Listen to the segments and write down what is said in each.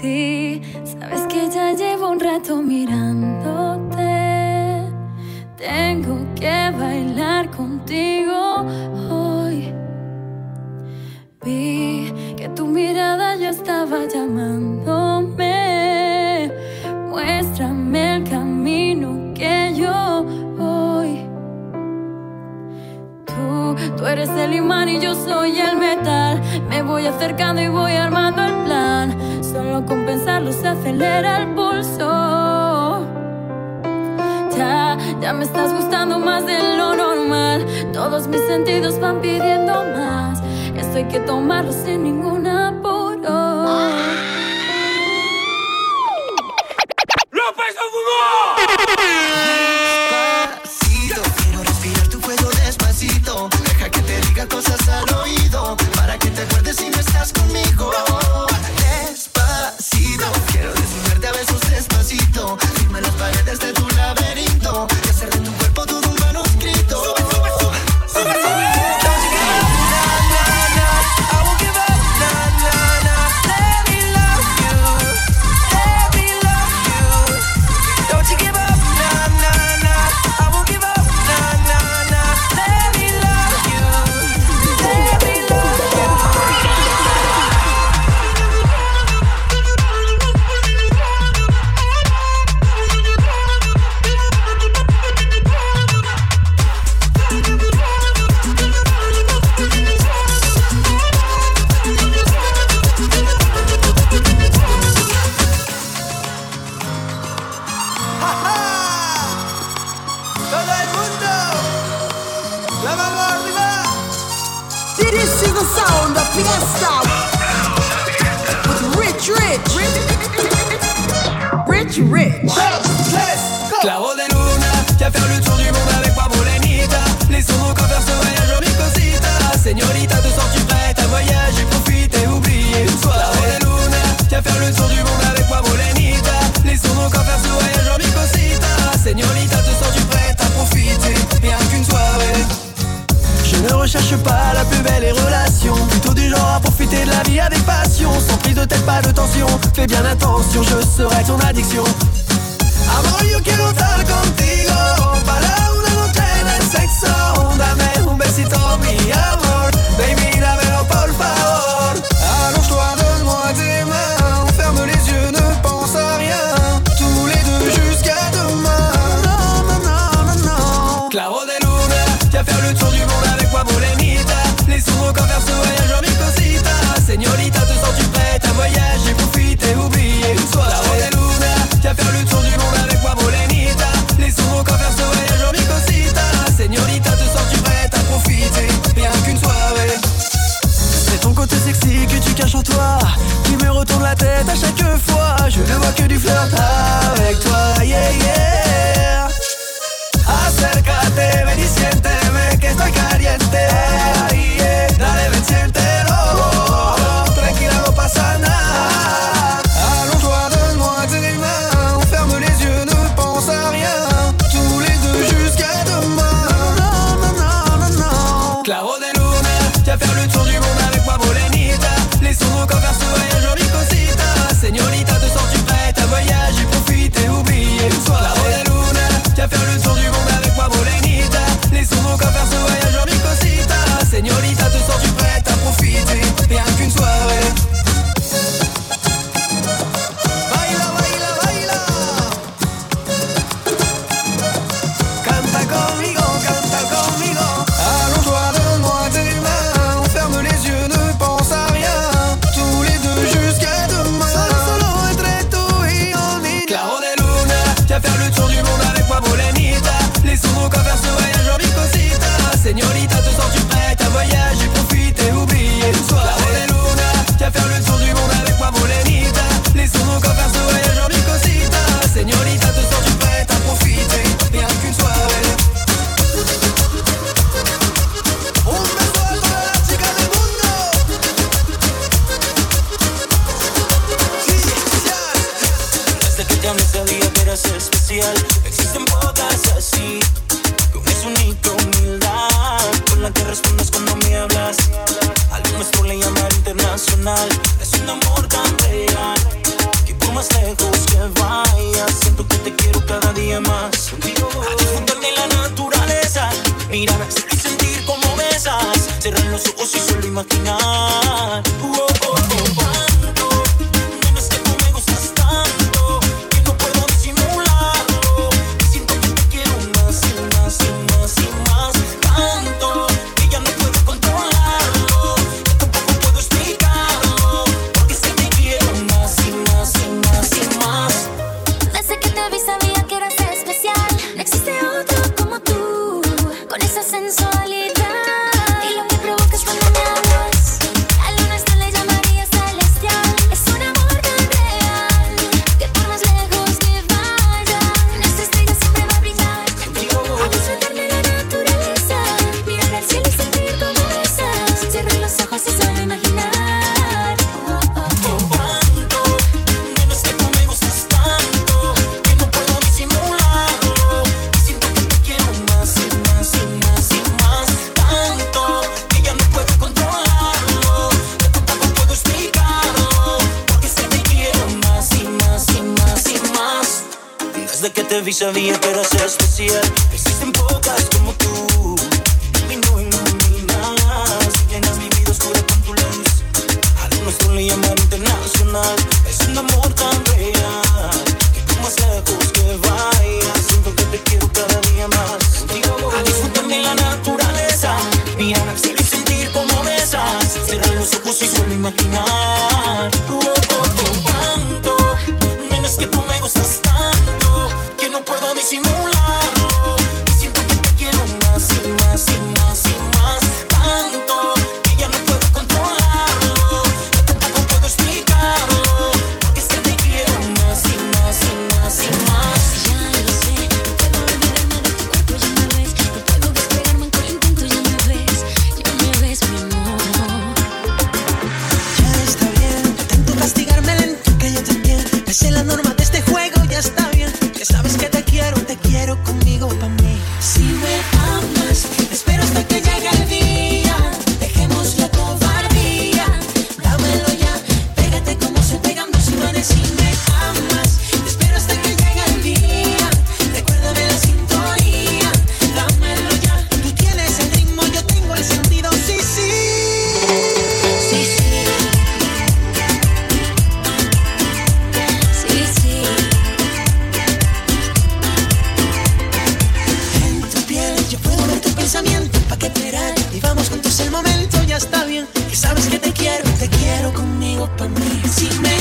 Sí, sabes que ya llevo un rato mirándote. Tengo que bailar contigo hoy. Vi que tu mirada ya estaba llamándome. Muéstrame el camino que yo voy. Tú, tú eres el imán y yo soy el metal. Me voy acercando y voy armando el Solo con pensarlo se acelera el pulso. Ya, ya me estás gustando más de lo normal. Todos mis sentidos van pidiendo más. Esto hay que tomarlo sin ninguna pensamiento, ¿pa' qué esperar? Y Vivamos juntos el momento, ya está bien. Que sabes que te quiero, te quiero conmigo, pa' mí. Si me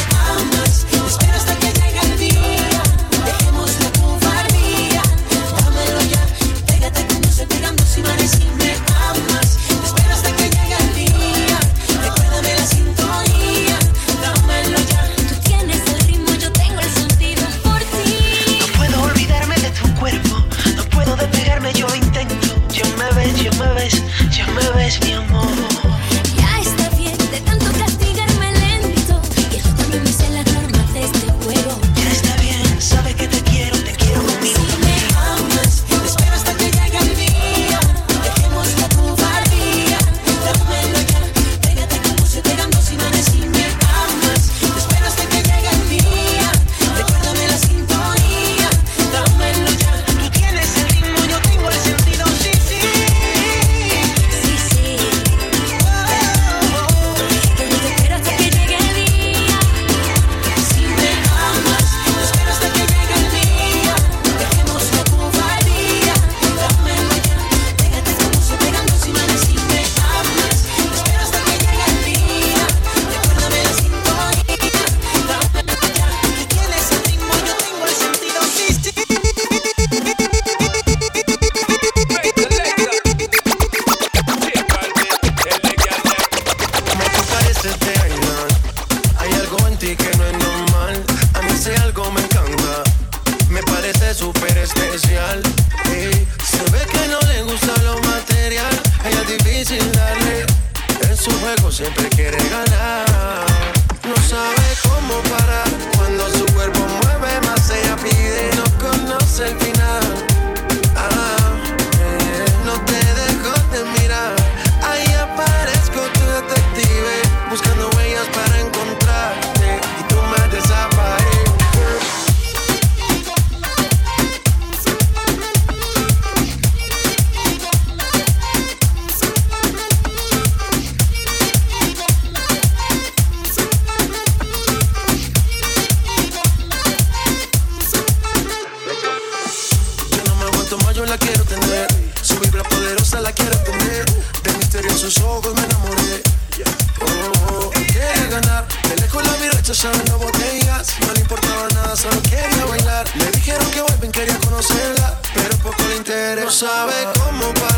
No le importaba nada, solo quería bailar. Le dijeron que vuelven, quería conocerla, pero poco le interesa. No sabe cómo parar.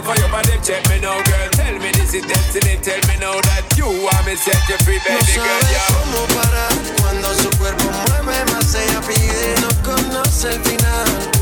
enough for you, but them check me now, girl. Tell me this is destiny, tell me now that you want me set you free, baby no girl. Cómo parar cuando su cuerpo mueve más pide, no conoce el final.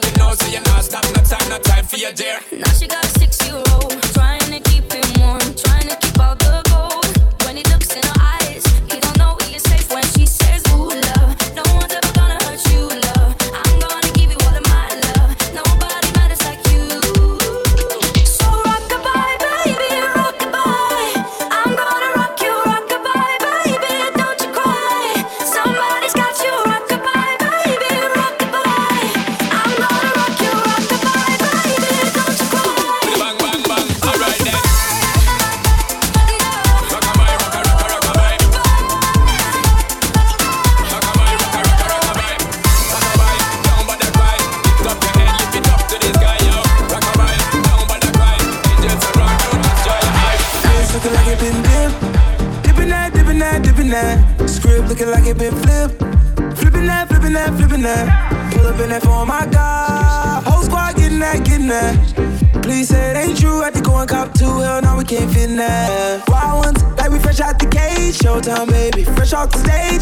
you know, so you're not stop. No time, no time for your dear. Now she got talk stage.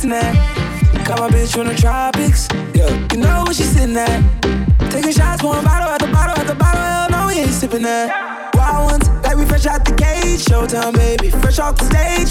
kissing that. Got my bitch from the tropics. Yeah. you know where she sitting at. Taking shots, one bottle at the bottle at the bottle. Hell no, we ain't sipping that. Wild ones, like we fresh out the cage. Showtime, baby, fresh off the stage.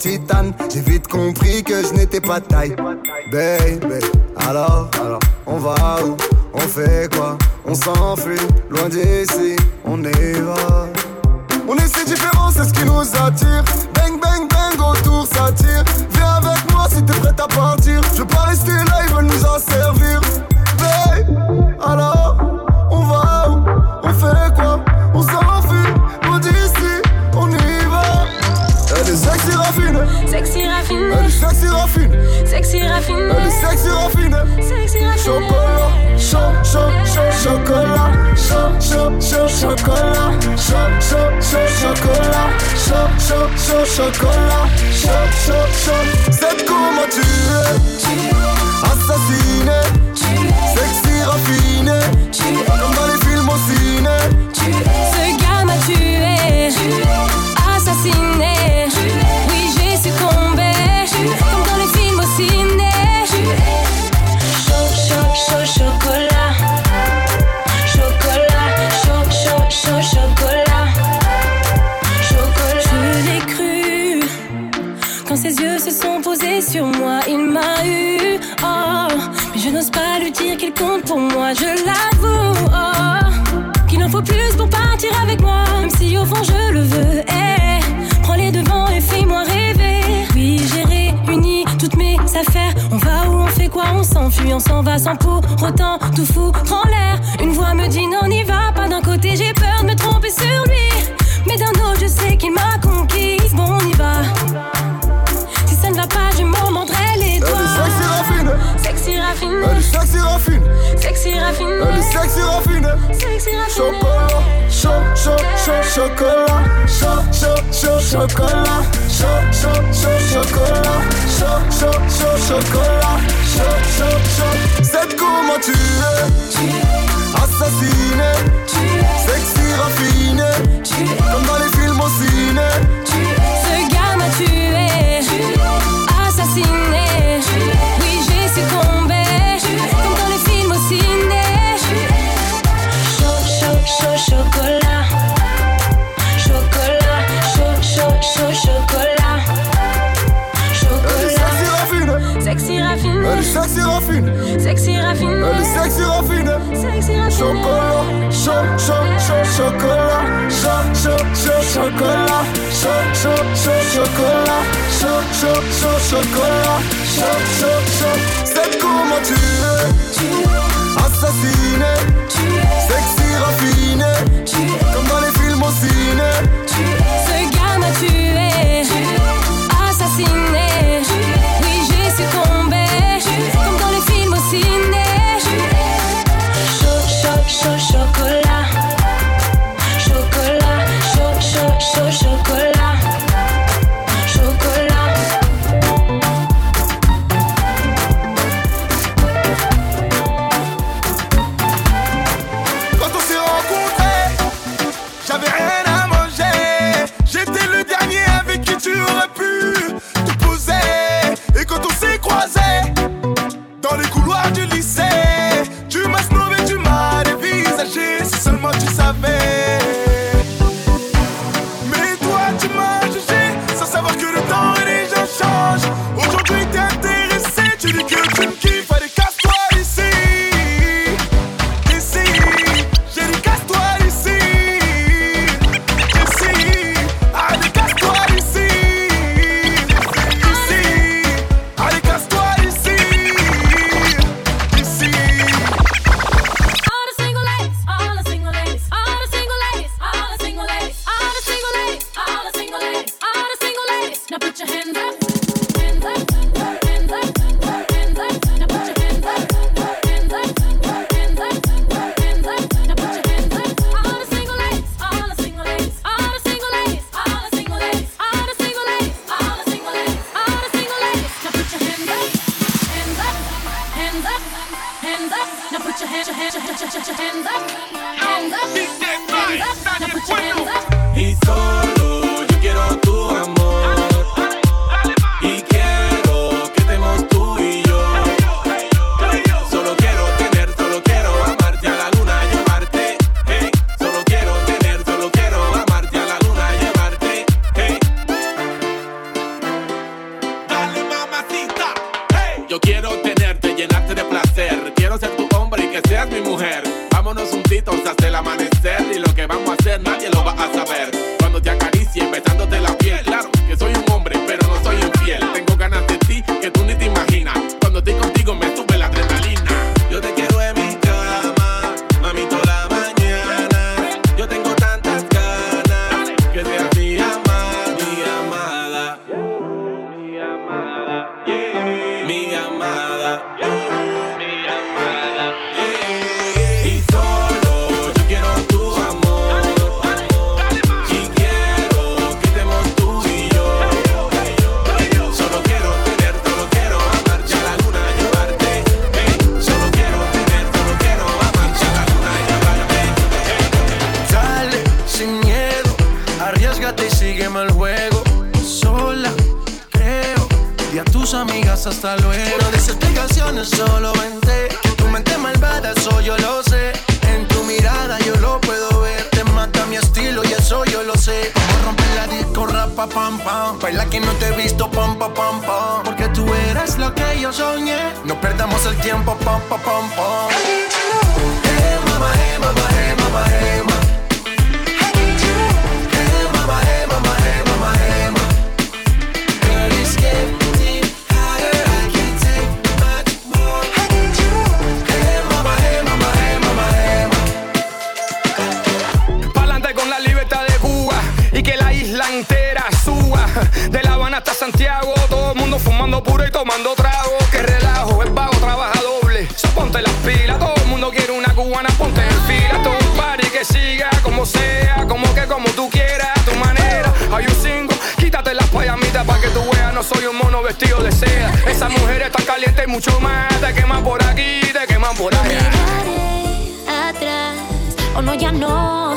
J'ai vite compris que je n'étais pas taille. sur moi, il m'a eu. Oh, mais je n'ose pas lui dire qu'il compte pour moi, je l'avoue. Oh, qu'il en faut plus pour partir avec moi, même si au fond je le veux. Hey, prends les devants et fais-moi rêver. Oui, j'ai réuni toutes mes affaires. On va où on fait quoi On s'enfuit, on s'en va sans pour autant tout foutre en l'air. Une voix me dit non, n'y va pas. D'un côté, j'ai peur de me tromper sur lui. Mais d'un autre, je sais qu'il m'a conquise. Bon, on y va n'a pas d'humour, montre-elle les sexy raffine. Sexy raffine. Sexy raffine. Sexy raffine. Sexy raffine. Chocolat. Chaud, chaud, chaud, chocolat. Chaud, chaud, chaud, chocolat. Chaud, chaud, chaud, chocolat. Chaud, chaud, chaud, chocolat. Chaud, chaud, chaud. C'est comment tu es? Assassiné. Sexy raffiné. Comme dans les films au ciné assassiné. Oui, j'ai succombé, comme dans les films au ciné. Chaud, chaud, chaud, chocolat. Chocolat, chaud, chaud, chaud, chocolat. Chocolat. Sexy raffiné. Sexy raffiné. Sexy raffiné. Sexy raffiné. Chocolat, chaud, chaud, chaud, chocolat, chaud, chaud, chaud, chocolat, chaud, chaud, chaud, chocolat, chaud, chaud, chaud, chocolat, chaud, chaud, chaud. Sexy, raffiné, comme dans les films au ciné. Ce gars m'a tué, assassiné. como tú quieras, a tu manera. Hay un single, quítate las payamitas para que tú veas. No soy un mono vestido de seda. Esas mujeres están calientes y mucho más. Te queman por aquí, te queman por allá. No atrás, o oh no, ya no.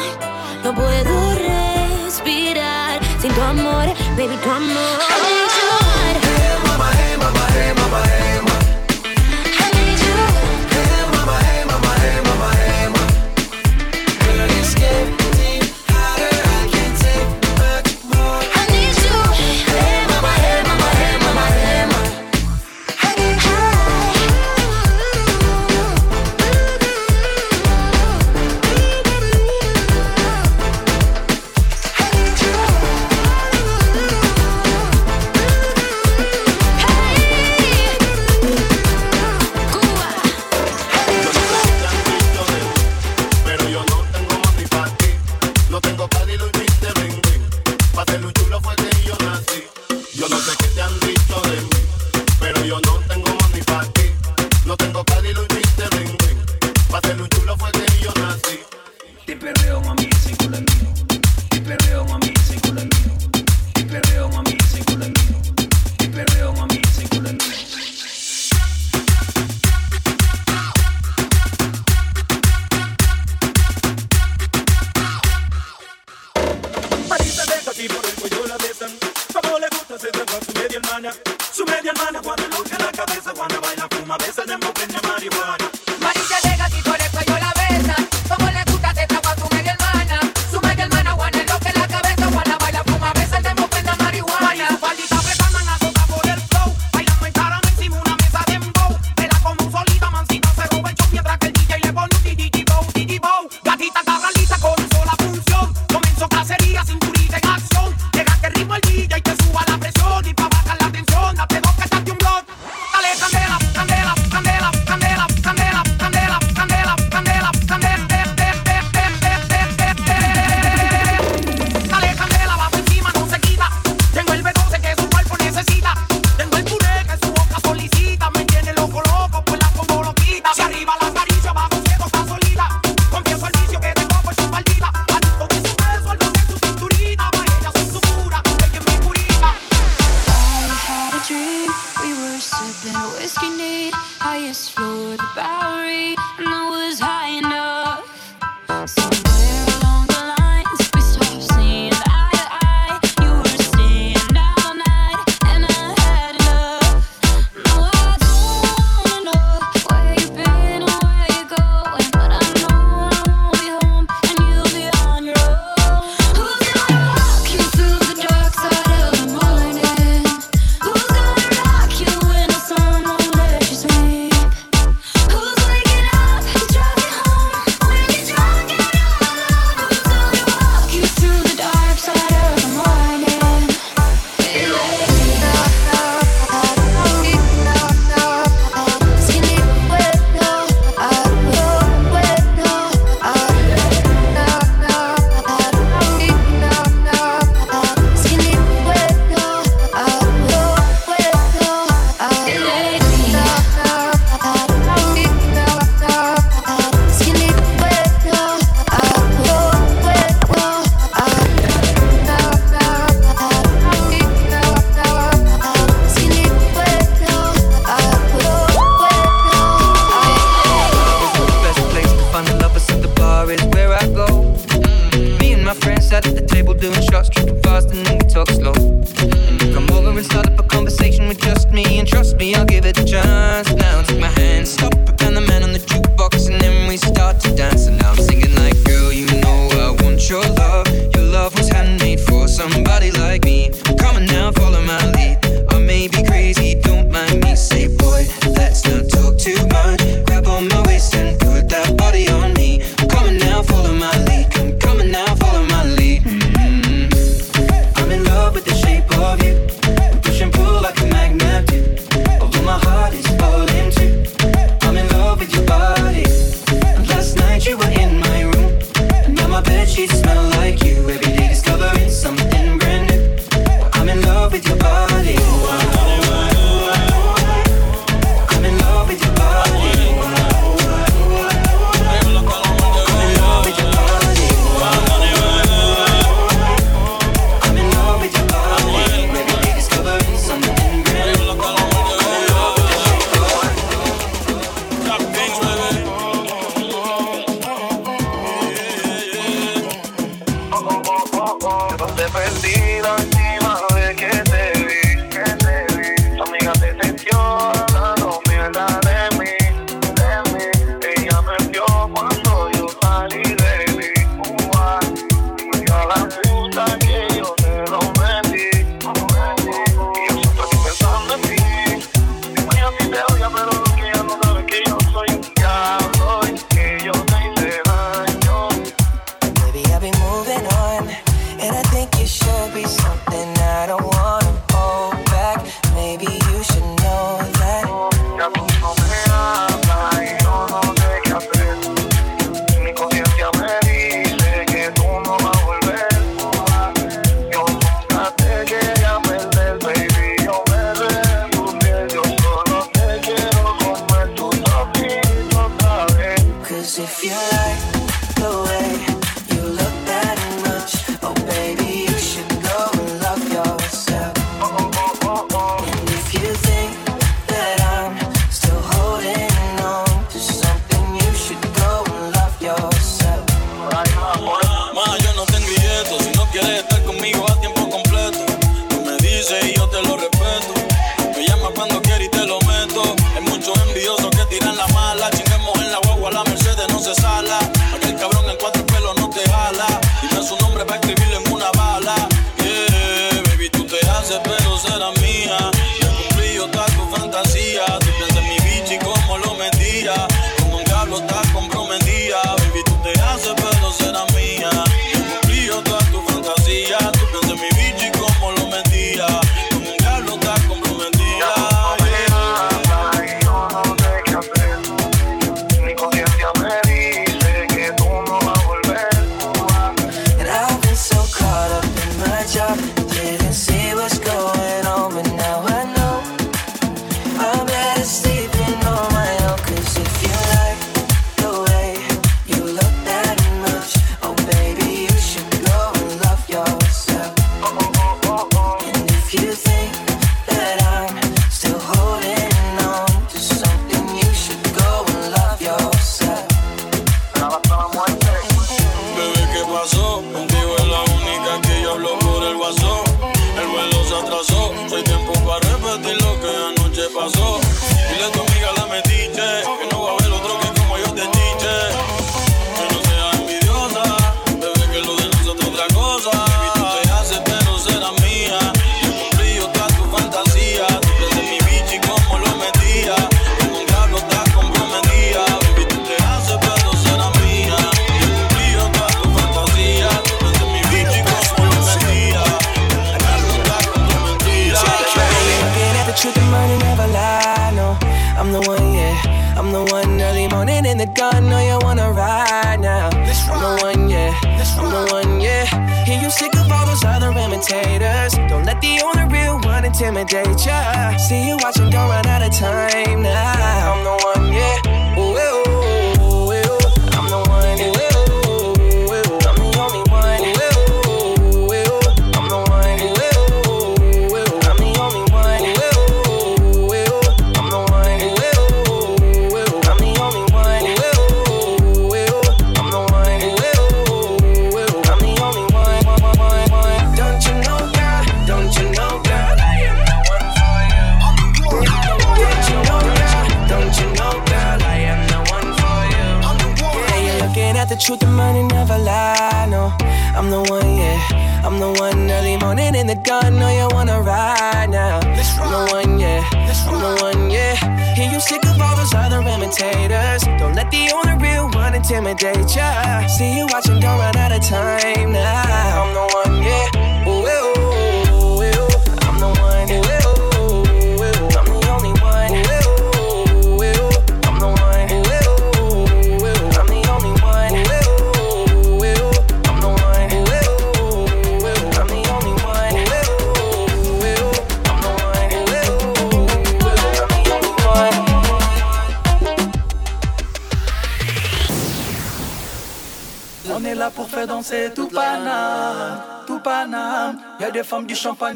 No puedo respirar sin tu amor, baby, tu amor.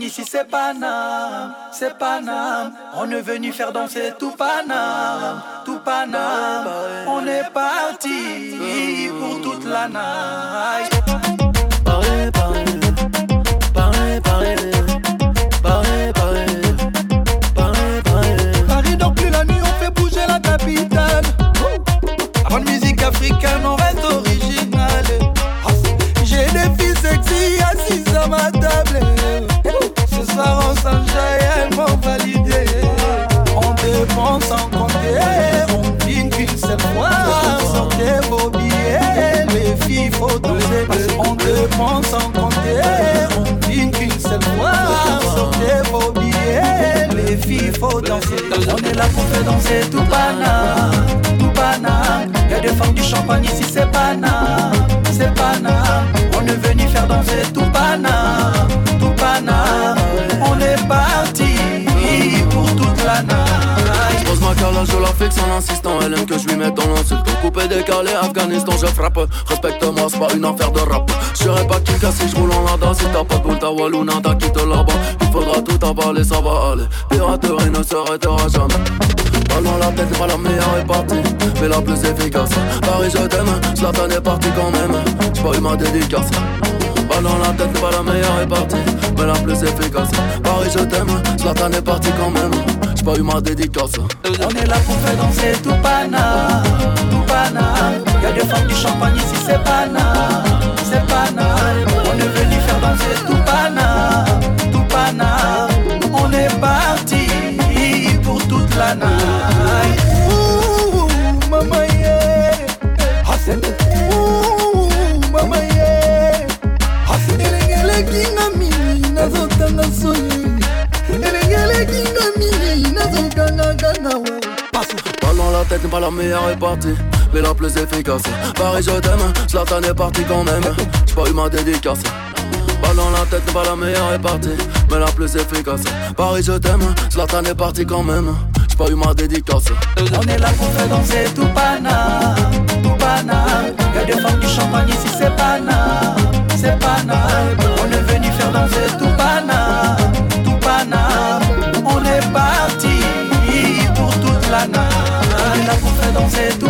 Ici, c'est Paname, c'est Paname. On est venu faire danser tout Paname, tout Paname. On est parti pour toute la night. Parlez, parlez, parlez, parlez, parlez, parlez, parlez. Paris donc plus la nuit, on fait bouger la capitale. Bonne musique africaine, on Dépense sans compter, on vient qu'une seule fois. Sortez vos billets, les filles faut danser. On est là pour faire danser tout Paname, tout Paname. Y'a des femmes du champagne ici, c'est Paname, pose ma je la fixe en insistant. Elle aime que je lui mette dans l'insulte. Coupé, décalé, Afghanistan, je frappe. Respecte-moi, c'est pas une affaire de rap. Je serai pas Kika si je roule en lada. Si t'as pas de boule, ta Walou, nada, quitte là-bas. Il faudra tout avaler, ça va aller. Piraterie ne s'arrêtera jamais. Balle dans la tête, pas la meilleure est partie, mais la plus efficace. Paris, je t'aime, Zlatan est parti quand même. J'ai pas eu ma dédicace. Balle dans la tête, pas la meilleure est partie, mais la plus efficace. Paris, je t'aime, Zlatan est parti quand même. On est là pour faire danser tout Paname, tout Paname. Y'a des femmes du champagne ici, c'est Paname, c'est Paname. On est venu faire danser tout Paname, tout Paname. On est parti pour toute la night. Tête n'est pas la meilleure est partie, mais la plus efficace. Paris, je t'aime, Zlatan est parti quand même. J'ai pas eu ma dédicace. Balle dans la tête n'est pas la meilleure est partie, mais la plus efficace. Paris, je t'aime, Zlatan est parti quand même. J'ai pas eu ma dédicace. On est là pour faire danser tout Paname, tout Paname. Y'a des femmes du champagne ici, c'est Paname, c'est Paname. On est venu faire danser tout de tu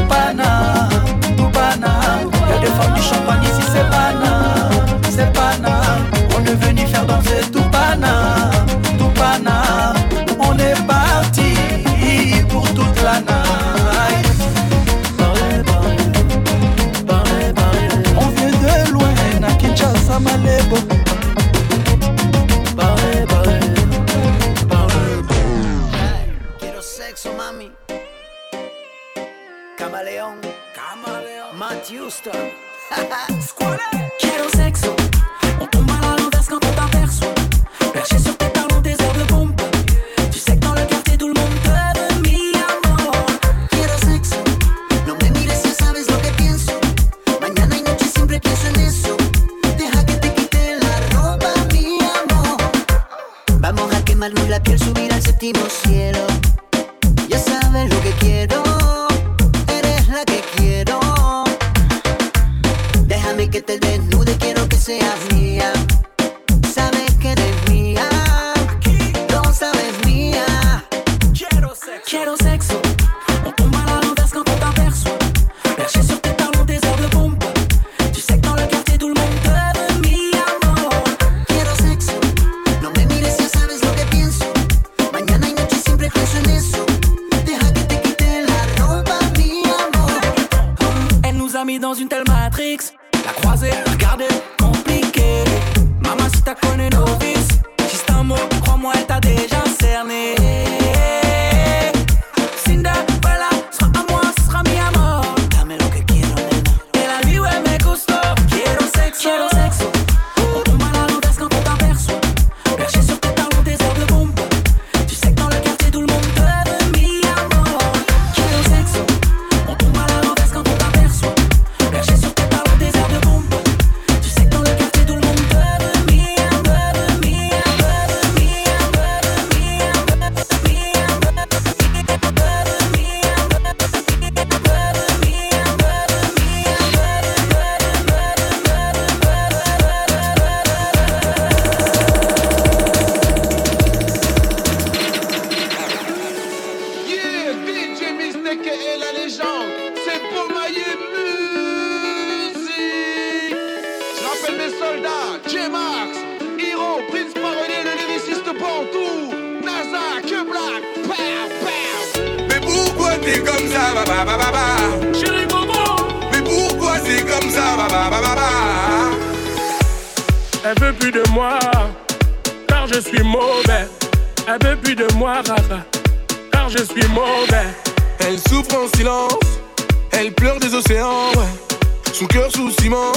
Mais pourquoi t'es comme ça, ba ba ba ba ba? Chérie Bobo Mais pourquoi c'est comme ça, ba ba ba ba ba? Elle veut plus de moi, car je suis mauvais. Elle veut plus de moi, rara, car je suis mauvais. Elle souffre en silence, elle pleure des océans, ouais. Son cœur sous ciment,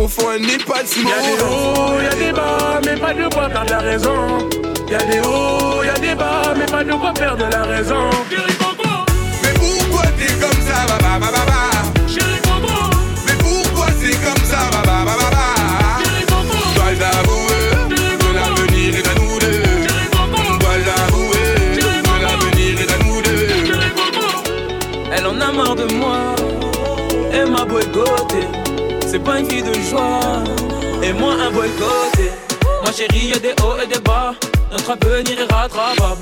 au fond elle n'est pas de ciment. Y'a des hauts, y'a des bas, mais pas de quoi perdre la raison. Y'a des hauts, y'a des bas, mais pas de quoi perdre la raison. Mais pourquoi t'es comme ça, ba ba ba ba ba? Chérie Bobo Mais pourquoi c'est comme ça, ba ba ba ba ba? Dois l'avouer, que l'avenir est à nous deux. Dois l'avouer, que l'avenir est à nous deux. Elle en a marre de moi, pas une fille de joie, et moi un boycotté. Ma chérie, y'a des hauts et des bas, notre avenir est rattrapable.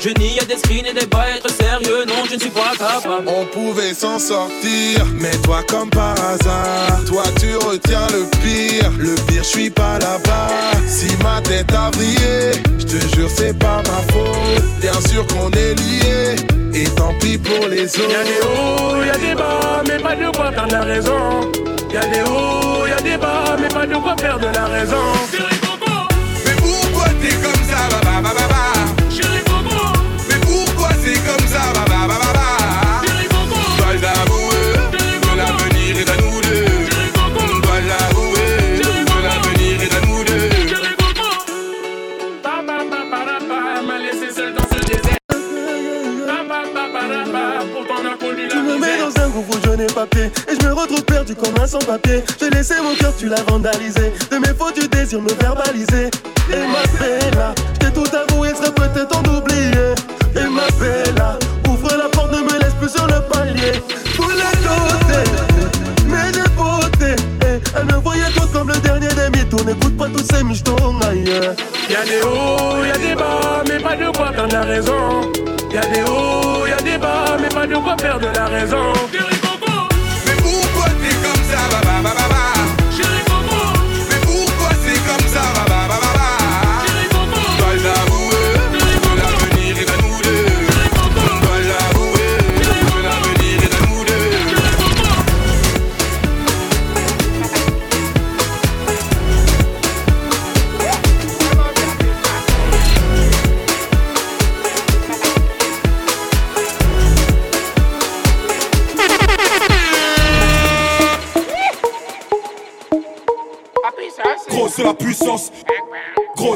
Je nie, y'a des screens et des bas, être sérieux, non, je ne suis pas capable. On pouvait s'en sortir, mais toi comme par hasard, toi tu retiens le pire. Le pire, je suis pas là-bas. Si ma tête a brillé, je te jure c'est pas ma faute. Bien sûr qu'on est liés, et tant pis pour les autres. Y'a des hauts, y'a des bas, mais pas de quoi perdre la raison. Y'a des hauts, y'a des bas, mais pas de quoi perdre la raison. Je n'ai pas pied. Et je me retrouve perdu comme un sans-papier. J'ai laissé mon cœur, tu l'as vandalisé. De mes fautes, tu désires me verbaliser. Et ma bella, j'ai tout avoué, serait peut-être temps d'oublier. Et ma bella, ouvre la porte, ne me laisse plus sur le palier. Tous les côtés, mes dévotés Et elle me voyait toi comme le dernier des mythos N'écoute pas tous ces michetons ailleurs Y'a des hauts, y'a des bas, mais pas de quoi perdre la raison. Y'a des hauts, y'a des bas, mais pas de quoi perdre la raison. Mais pourquoi t'es comme ça,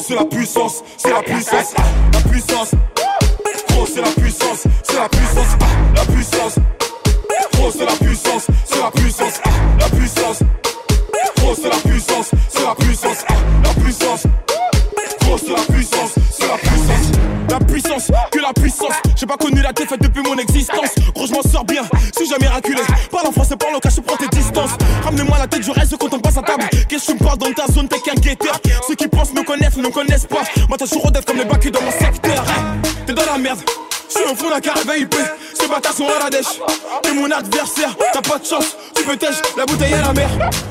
c'est la puissance C'est la puissance La puissance Gros c'est la puissance C'est la puissance La puissance Gros c'est la puissance C'est la puissance La puissance Gros c'est la puissance C'est la puissance La puissance Gros c'est la puissance C'est la puissance La puissance que la puissance J'ai pas connu la défaite depuis mon existence Gros je m'en sors bien Si jamais raculé Parle en français parle au je prends tes distances Ramenez-moi la tête je reste quand on passe à table Qu'est-ce que tu me parles dans ta zone t'es qu'un guetteur me connaissent me connaissent pas. Moi t'as toujours d'être comme les bacs dans mon secteur. T'es dans la merde. Je suis au fond d'un carré VIP, ces bâtards sont à la dèche T'es mon adversaire, t'as pas de chance. Tu peux tèche, la bouteille à la mer.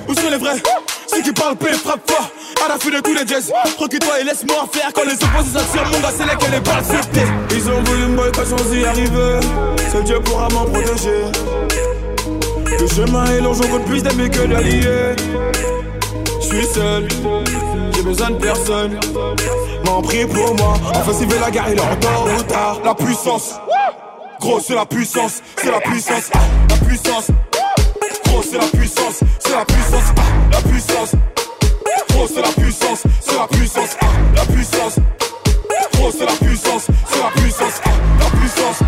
Où sont les vrais? Ceux qui parlent paix, frappe fort. À la fin de tous les jazz. Recule-toi et laisse-moi faire. Quand les opposés s'attirent, mon gars c'est là que les balles sautent Ils ont voulu me boycotter sans y arriver Seul Dieu pourra m'en protéger. Le chemin est long, j'en plus d'amis que d'alliés. Suis seul, j'ai besoin de personne. M'en prie pour moi, enfin s'il veut la guerre, il est en tort ou tard. La puissance, gros c'est la puissance, c'est la puissance, ah, la puissance. Gros c'est la puissance, c'est la puissance, ah, la puissance. Gros c'est la puissance, c'est la puissance, ah, la puissance. Gros c'est la puissance, c'est la puissance, ah, la puissance.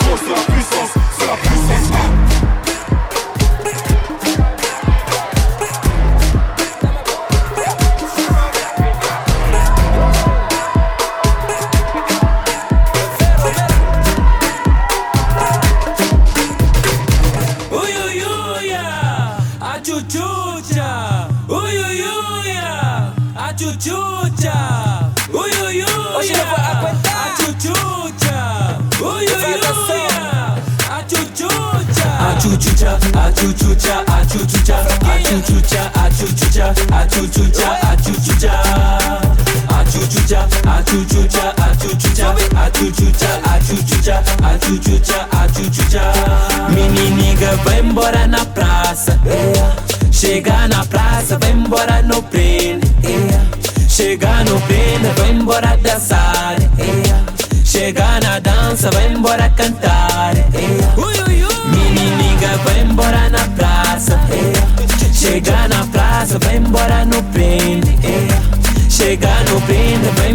Gros c'est la puissance, c'est la puissance. Achuchucha, achuchucha, achuchucha, achuchucha, achuchucha, achuchucha, achuchucha. Achuchucha, achuchucha, achuchucha, achuchucha, achuchucha, achuchucha, achuchucha. Meniniga vai embora na praça. Chega na praça, vai embora no prende. Chega no prende, vai embora dançar. Chega na dança, vai embora cantar,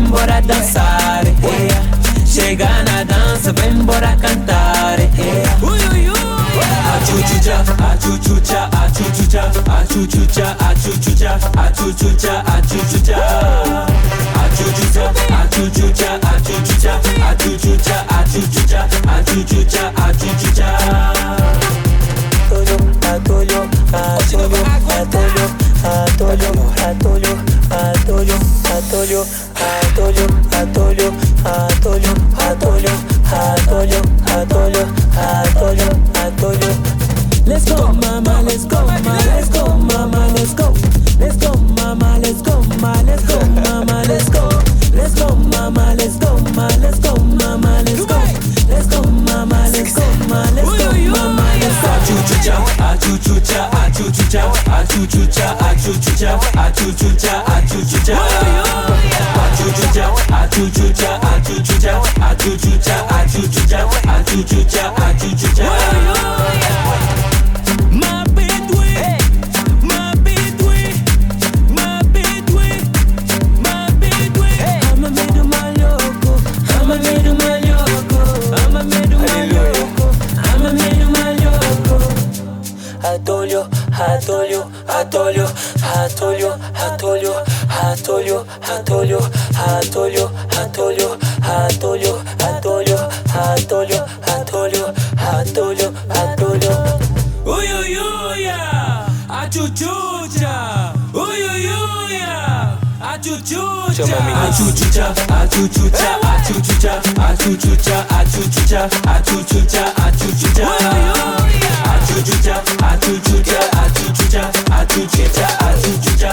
embora dançar, yeah. Chega na dança, vai embora cantar, yeah. Achuchucha, achuchucha, achuchucha, achuchucha, achuchucha, achuchucha, achuchucha. Achuchucha, achuchucha, achuchucha, achuchucha, achuchucha, achuchucha, achuchucha. Achuchucha, achuchucha. Achuchucha, achuchucha, achuchucha, achuchucha, achuchucha, achuchucha, achuchucha. I told you, I told you, I told you. Uyuyuya, achuchucha, uyuyuya, achuchucha, achuchucha, achuchucha, achuchucha, achuchucha, achuchucha, achuchucha, achuchucha. Achuchucha, achuchucha, achuchucha, achuchucha, achuchucha, achuchucha,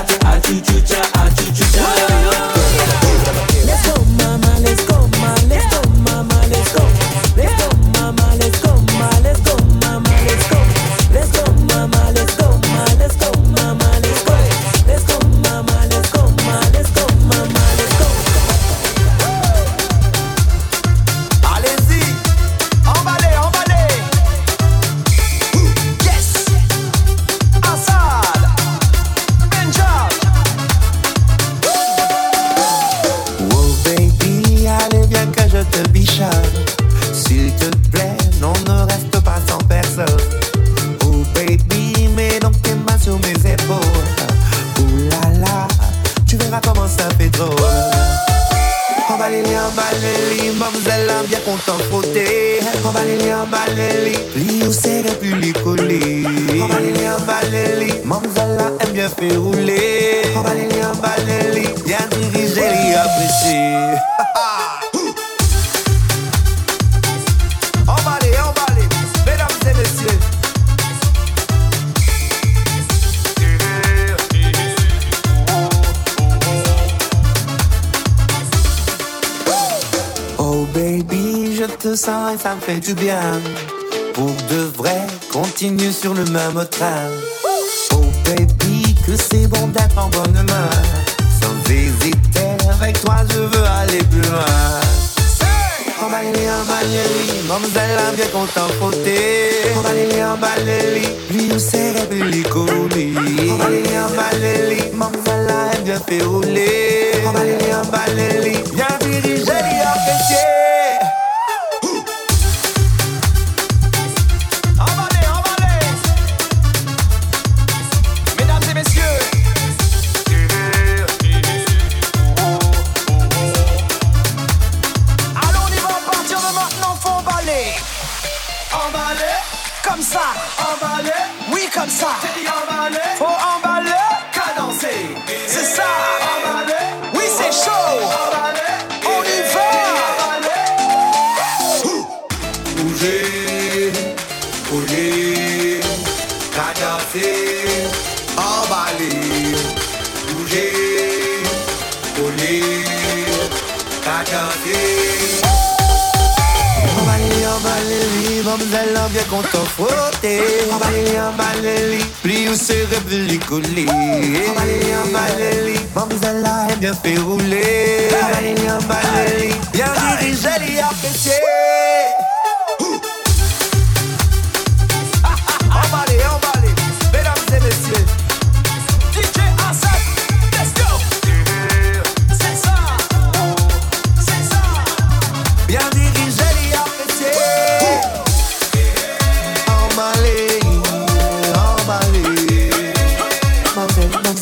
fait du bien. Pour de vrai, continue sur le même train. Oh baby, que c'est bon d'être en bonne main. Sans hésiter, avec toi je veux aller plus loin. Oh Maléli, oh Maléli, mademoiselle a bien content côté. Oh Maléli, oh Maléli, lui nous c'est rébellicoli. Oh Maléli, oh Maléli, mademoiselle a bien fait rouler. Oh Maléli, oh Maléli, bien dirigé.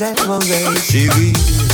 separate. She reads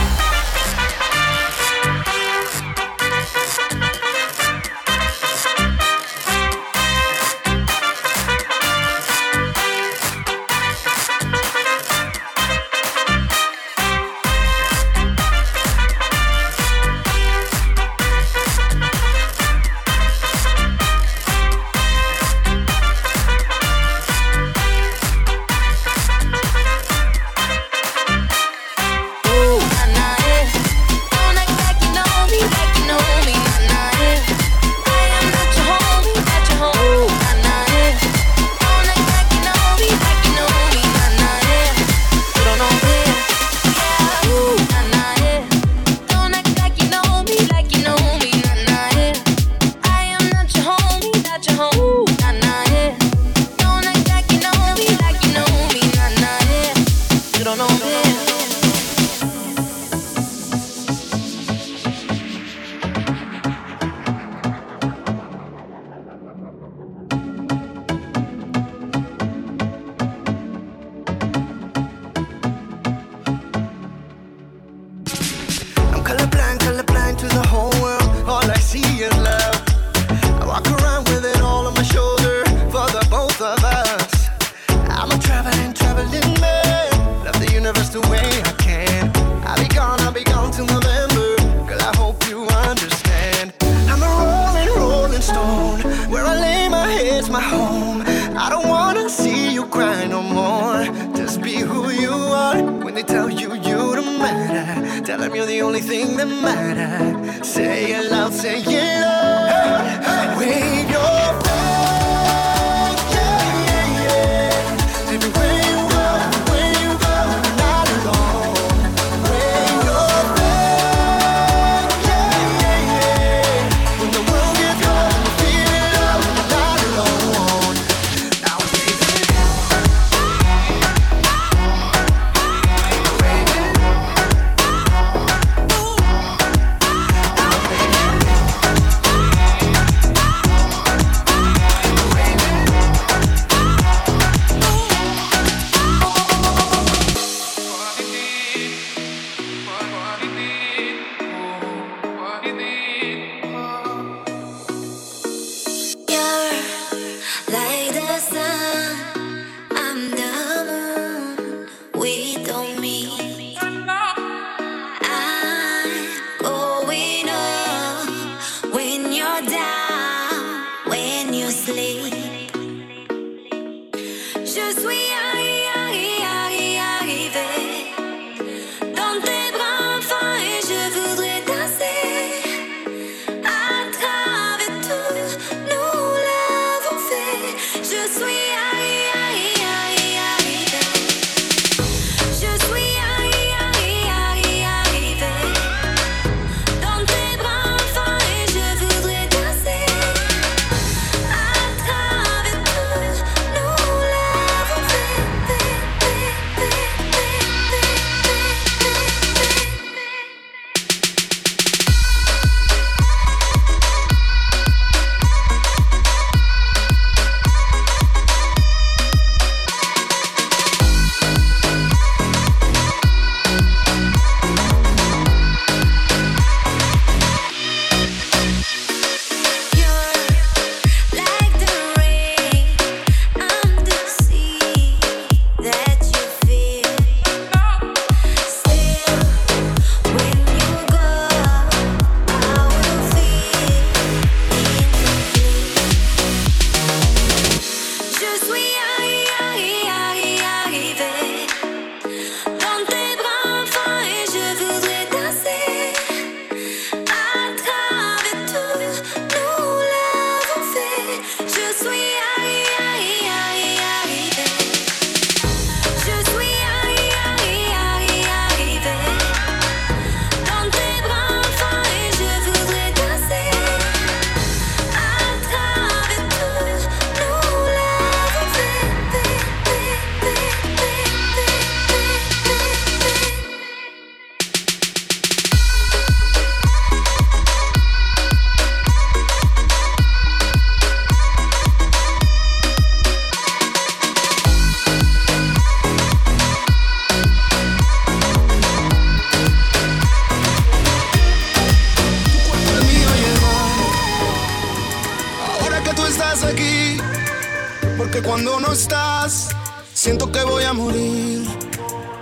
Cuando no estás, siento que voy a morir.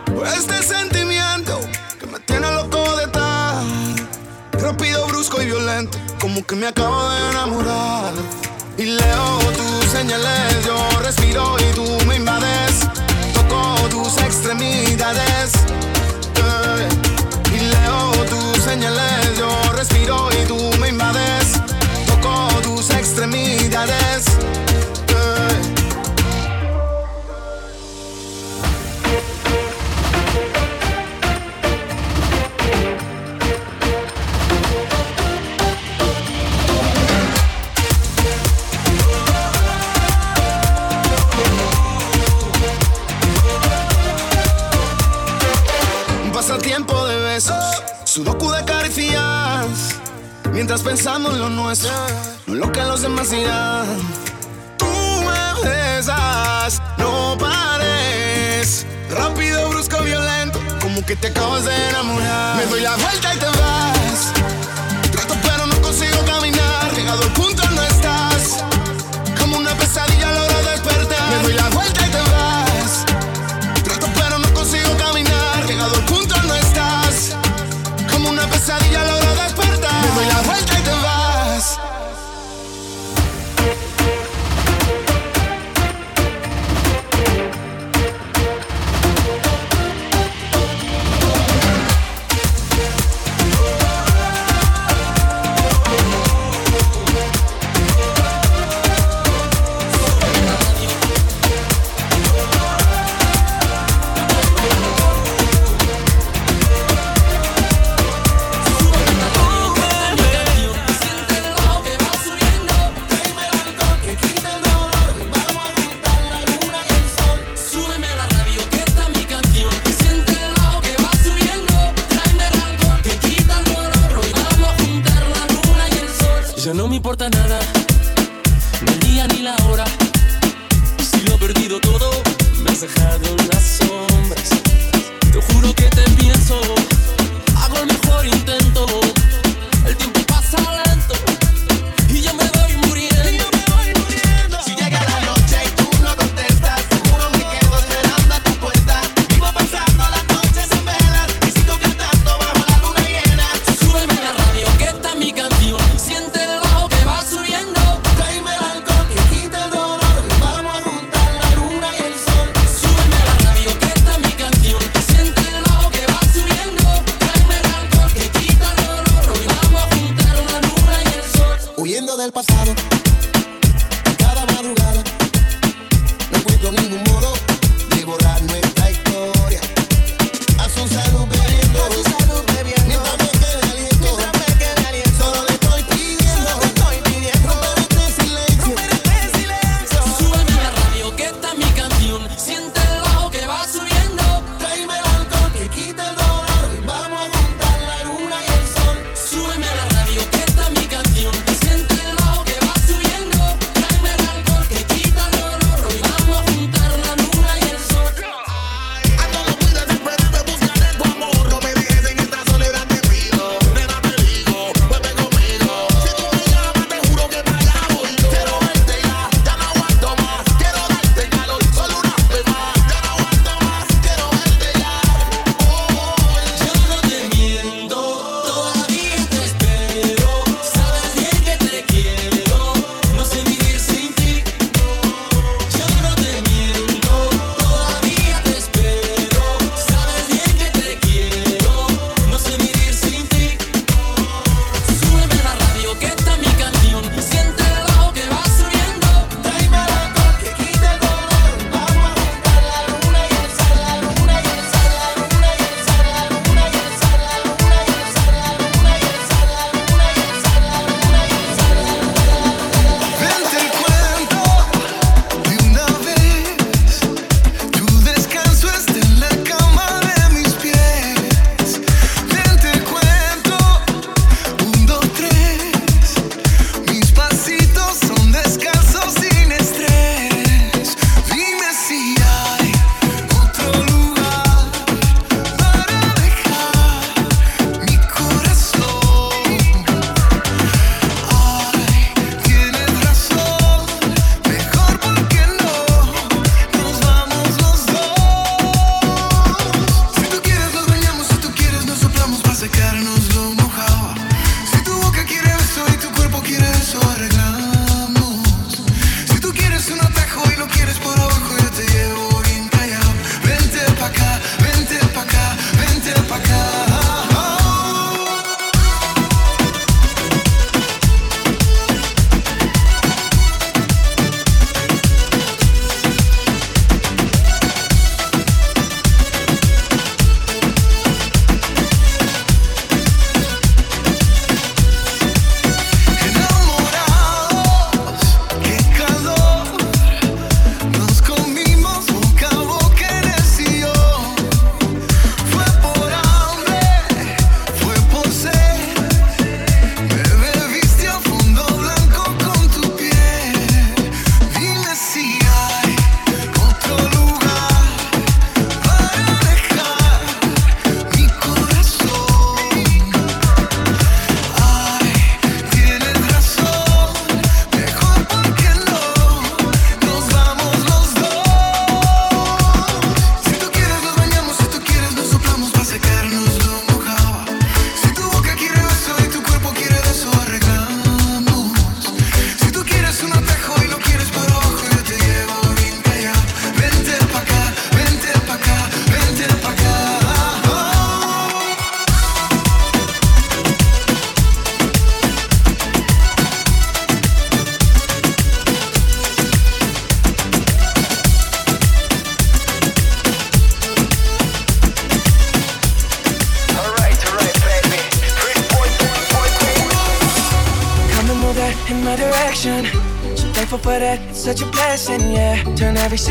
Por este sentimiento que me tiene loco de tal. Rápido, brusco y violento, como que me acabo de enamorar. Y leo tus señales, yo respiro y tú me invades. Toco tus extremidades. Eh. Y leo tus señales, yo respiro y tú me invades. Toco tus extremidades. Sudoku de caricias, mientras pensamos lo nuestro, no lo que los demás dirán. Tú me besas, no pares. Rápido, brusco, violento, como que te acabas de enamorar. Me doy la vuelta y te vas.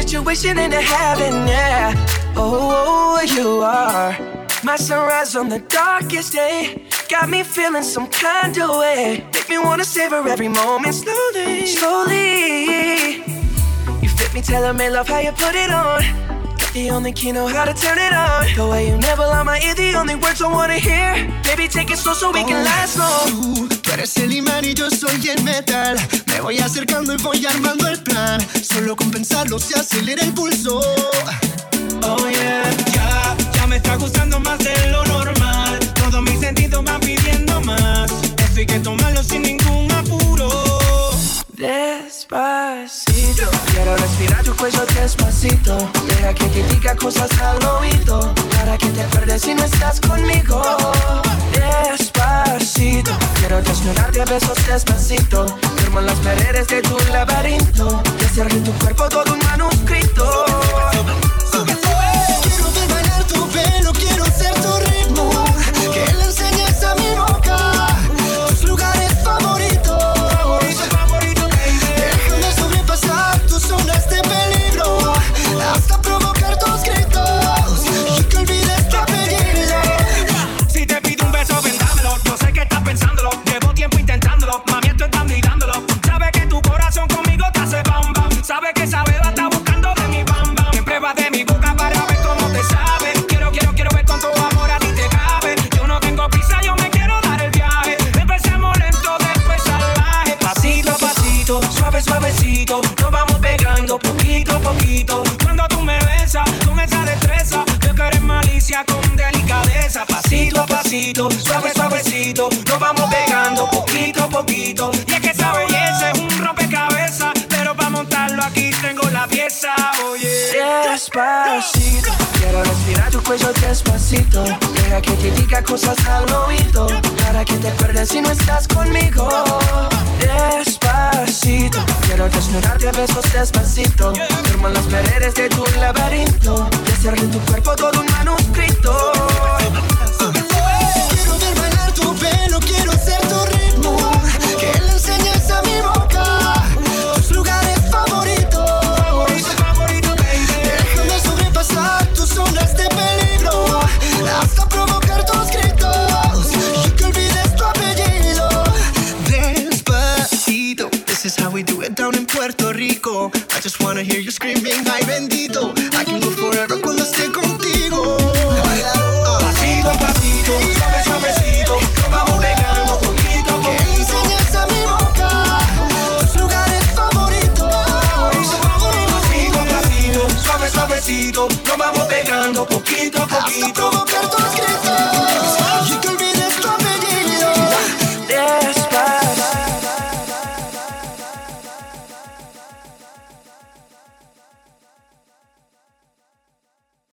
situation into heaven, yeah. Oh, oh, you are my sunrise on the darkest day. Got me feeling some kind of way. Make me wanna savor every moment slowly, slowly. You fit me, tell 'em me love how you put it on. The only key know how to turn it on. The way you never lie my ear, the only words I wanna hear. Baby, take it slow so we can last long. Eres el imán y yo soy el metal. Me voy acercando y voy armando el plan. Solo con pensarlo se acelera el pulso. Oh yeah, ya, ya me está gustando más de lo normal. Todos mis sentidos van pidiendo más. Esto hay que tomarlo sin ningún apuro. Despacito, quiero respirar tu cuello despacito. Deja que te diga cosas al oído. Para que te acuerdes si no estás conmigo. Despacito, quiero desnudarte a besos despacito. Firmo las paredes de tu laberinto. Y hacer tu cuerpo todo un manuscrito. Suave, suavecito. Nos vamos pegando poquito a poquito. Y es que esa belleza es un rompecabezas. Pero para montarlo aquí tengo la pieza, oye. Despacito, quiero respirar tu cuello despacito. Deja que te diga cosas al oído. Para que te acuerdes si no estás conmigo. Despacito, quiero desnudarte a besos despacito. Firmo las paredes de tu laberinto. Y hacer de tu cuerpo todo un manuscrito. Rico. I just wanna hear you screaming, ay bendito. I can go forever cuando esté contigo. Pasito a pasito, suave, suavecito. Vamos pegando poquito a poquito. enseñes a mi boca tus lugares favoritos. Pasito a pasito, suave, suavecito. Nos vamos pegando poquito a poquito.